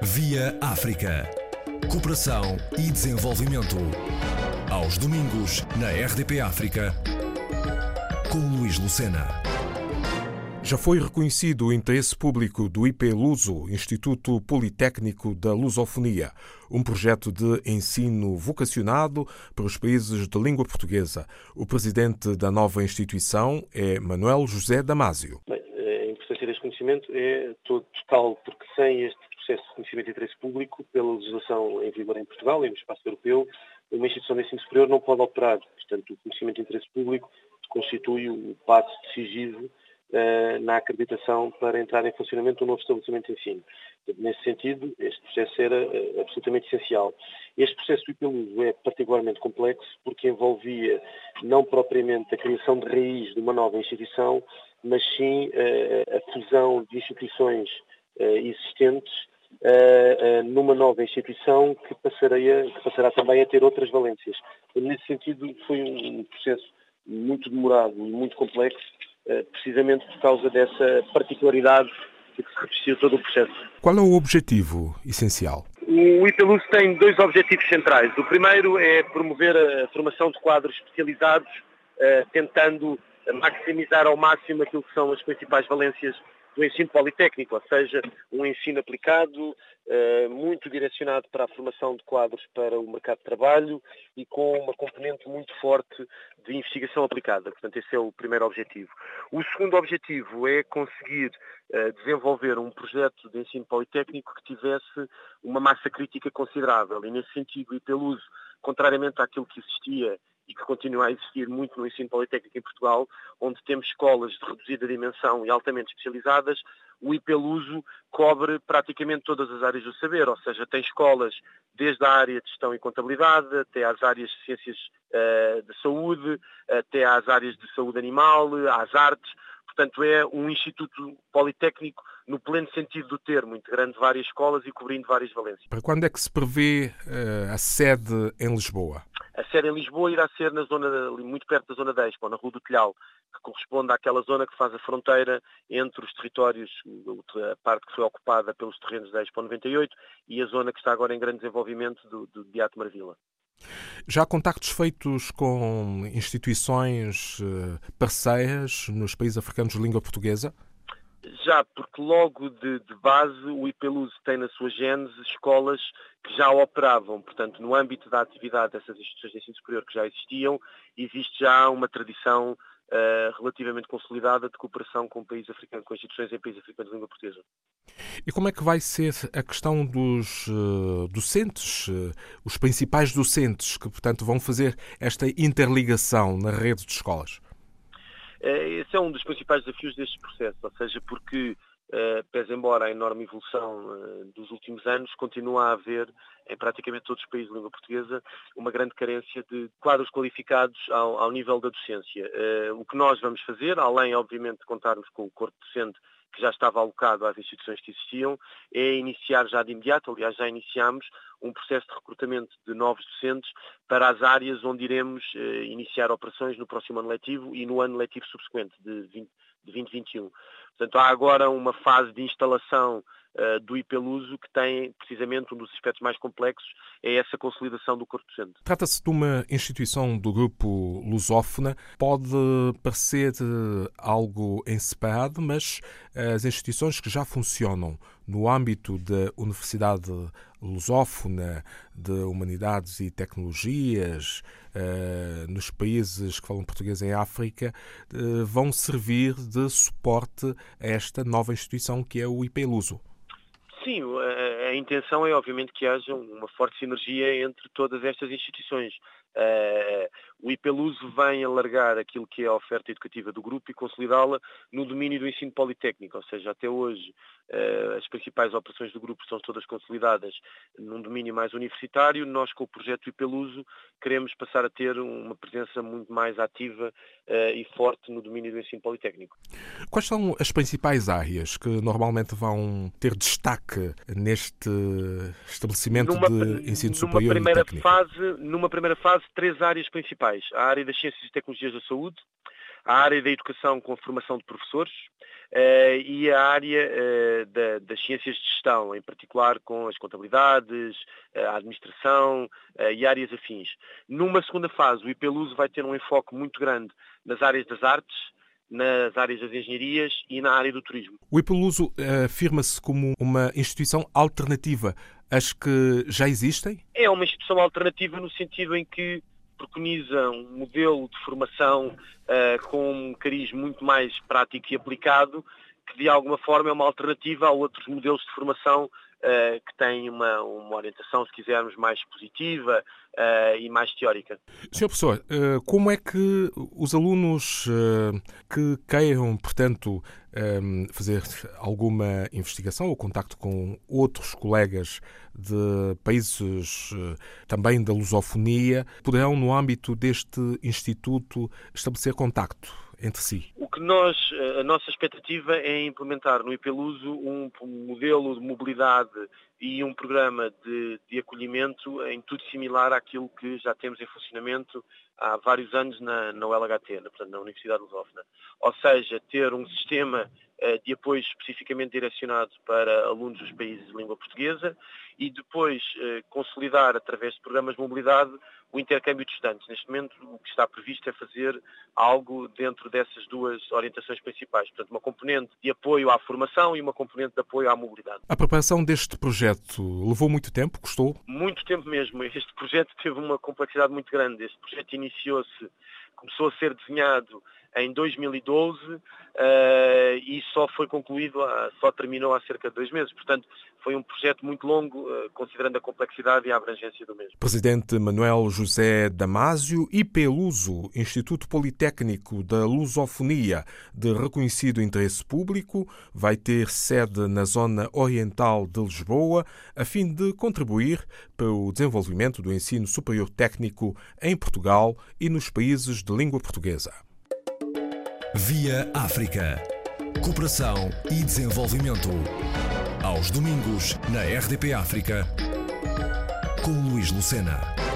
Via África. Cooperação e desenvolvimento. Aos domingos, na RDP África, com Luís Lucena. Já foi reconhecido o interesse público do IP Luso, Instituto Politécnico da Lusofonia, um projeto de ensino vocacionado para os países de língua portuguesa. O presidente da nova instituição é Manuel José Damásio. Bem, a importância deste conhecimento é total, porque sem este processo de conhecimento de interesse público, pela legislação em vigor em Portugal e no espaço europeu, uma instituição de ensino superior não pode operar. Portanto, o conhecimento de interesse público constitui o passo decisivo uh, na acreditação para entrar em funcionamento do novo estabelecimento de ensino. Nesse sentido, este processo era uh, absolutamente essencial. Este processo do IPLUSO é particularmente complexo porque envolvia não propriamente a criação de raiz de uma nova instituição, mas sim uh, a fusão de instituições existentes numa nova instituição que, passaria, que passará também a ter outras valências. Nesse sentido, foi um processo muito demorado e muito complexo, uh, precisamente por causa dessa particularidade que se revestiu todo o processo. Qual é o objetivo essencial? O IPELUS tem dois objetivos centrais. O primeiro é promover a formação de quadros especializados, tentando maximizar ao máximo aquilo que são as principais valências do ensino politécnico, ou seja, um ensino aplicado, uh, muito direcionado para a formação de quadros para o mercado de trabalho e com uma componente muito forte de investigação aplicada. Portanto, esse é o primeiro objetivo. O segundo objetivo é conseguir uh, desenvolver um projeto de ensino politécnico que tivesse uma massa crítica considerável e, nesse sentido, e pelo uso, contrariamente àquilo que existia e que continua a existir muito no ensino politécnico em Portugal, onde temos escolas de reduzida dimensão e altamente especializadas, o IPELUSO cobre praticamente todas as áreas do saber, ou seja, tem escolas desde a área de gestão e contabilidade, até às áreas de ciências uh, de saúde, até às áreas de saúde animal, às artes, portanto é um instituto politécnico no pleno sentido do termo, integrando várias escolas e cobrindo várias valências. Para quando é que se prevê uh, a sede em Lisboa? A sede em Lisboa irá ser na zona, muito perto da zona da Expo, na Rua do Telhal, que corresponde àquela zona que faz a fronteira entre os territórios, a parte que foi ocupada pelos terrenos da Expo 98 e a zona que está agora em grande desenvolvimento do, do Marvila. Já há contactos feitos com instituições eh, parceiras nos países africanos de língua portuguesa? Já, porque logo de, de base o IPELUS tem na sua gênese escolas que já operavam, portanto, no âmbito da atividade dessas instituições de ensino superior que já existiam, existe já uma tradição uh, relativamente consolidada de cooperação com países africanos, com instituições em países africanos de língua portuguesa. E como é que vai ser a questão dos uh, docentes, uh, os principais docentes que, portanto, vão fazer esta interligação na rede de escolas? Esse é um dos principais desafios deste processo, ou seja, porque Uh, pese embora a enorme evolução uh, dos últimos anos, continua a haver, em praticamente todos os países de língua portuguesa, uma grande carência de quadros qualificados ao, ao nível da docência. Uh, o que nós vamos fazer, além, obviamente, de contarmos com o corpo docente que já estava alocado às instituições que existiam, é iniciar já de imediato, aliás já iniciamos, um processo de recrutamento de novos docentes para as áreas onde iremos iniciar operações no próximo ano letivo e no ano letivo subsequente, de, 20, de 2021. Portanto, há agora uma fase de instalação uh, do IPELUSO que tem precisamente um dos aspectos mais complexos, é essa consolidação do corpo docente. Trata-se de uma instituição do grupo lusófona, pode parecer eh, algo em separado, mas as instituições que já funcionam no âmbito da Universidade Lusófona de Humanidades e Tecnologias, uh, nos países que falam português em África, uh, vão servir de suporte a esta nova instituição que é o IPLUSO. Sim, a, a, intenção é obviamente que haja uma forte sinergia entre todas estas instituições. Uh, o IPELUSO vem alargar aquilo que é a oferta educativa do grupo e consolidá-la no domínio do ensino politécnico, ou seja, até hoje uh, as principais operações do grupo estão todas consolidadas num domínio mais universitário. Nós, com o projeto IPELUSO, queremos passar a ter uma presença muito mais ativa uh, e forte no domínio do ensino politécnico. Quais são as principais áreas que normalmente vão ter destaque neste estabelecimento numa, de ensino superior numa primeira e técnico? Fase, numa primeira fase, três áreas principais. A área das ciências e tecnologias da saúde, a área da educação com a formação de professores uh, e a área uh, da, das ciências de gestão, em particular com as contabilidades, a administração e áreas afins. Numa segunda fase, o IPLUSO vai ter um enfoque muito grande nas áreas das artes, nas áreas das engenharias e na área do turismo. O IPLUSO afirma-se como uma instituição alternativa às que já existem? É uma instituição alternativa no sentido em que preconiza um modelo de formação uh, com um cariz muito mais prático e aplicado, que de alguma forma é uma alternativa a outros modelos de formação Uh, que têm uma, uma, orientação, se quisermos, mais positiva uh, e mais teórica. Sr. Professor, uh, como é que os alunos que queiram, portanto, fazer alguma investigação ou contacto com outros colegas de países também da lusofonia, poderão, no âmbito deste instituto, estabelecer contacto? Entre si? O que nós, a nossa expectativa é implementar no IPELUSO um modelo de mobilidade e um programa de, de acolhimento em tudo similar àquilo que já temos em funcionamento há vários anos na, na ULHT, na, portanto, na Universidade Lusófona. Ou seja, ter um sistema de apoio especificamente direcionado para alunos dos países de língua portuguesa e depois eh, consolidar, através de programas de mobilidade, o intercâmbio de estudantes. Neste momento, o que está previsto é fazer algo dentro dessas duas orientações principais. Portanto, uma componente de apoio à formação e uma componente de apoio à mobilidade. A preparação deste projeto levou muito tempo? Custou? Muito tempo mesmo. Este projeto teve uma complexidade muito grande. Este projeto iniciou-se, começou a ser desenhado em 2012 uh, eh, e só foi concluído, só terminou há cerca de dois meses. Portanto, foi um projeto muito longo, uh, considerando a complexidade e a abrangência do mesmo. Presidente Manuel José Damásio, IPLUSO, Instituto Politécnico da Lusofonia, de reconhecido interesse público, vai ter sede na zona oriental de Lisboa, a fim de contribuir para o desenvolvimento do ensino superior técnico em Portugal e nos países de língua portuguesa. Via África. Cooperação e desenvolvimento. Aos domingos, na RDP África, com Luís Lucena.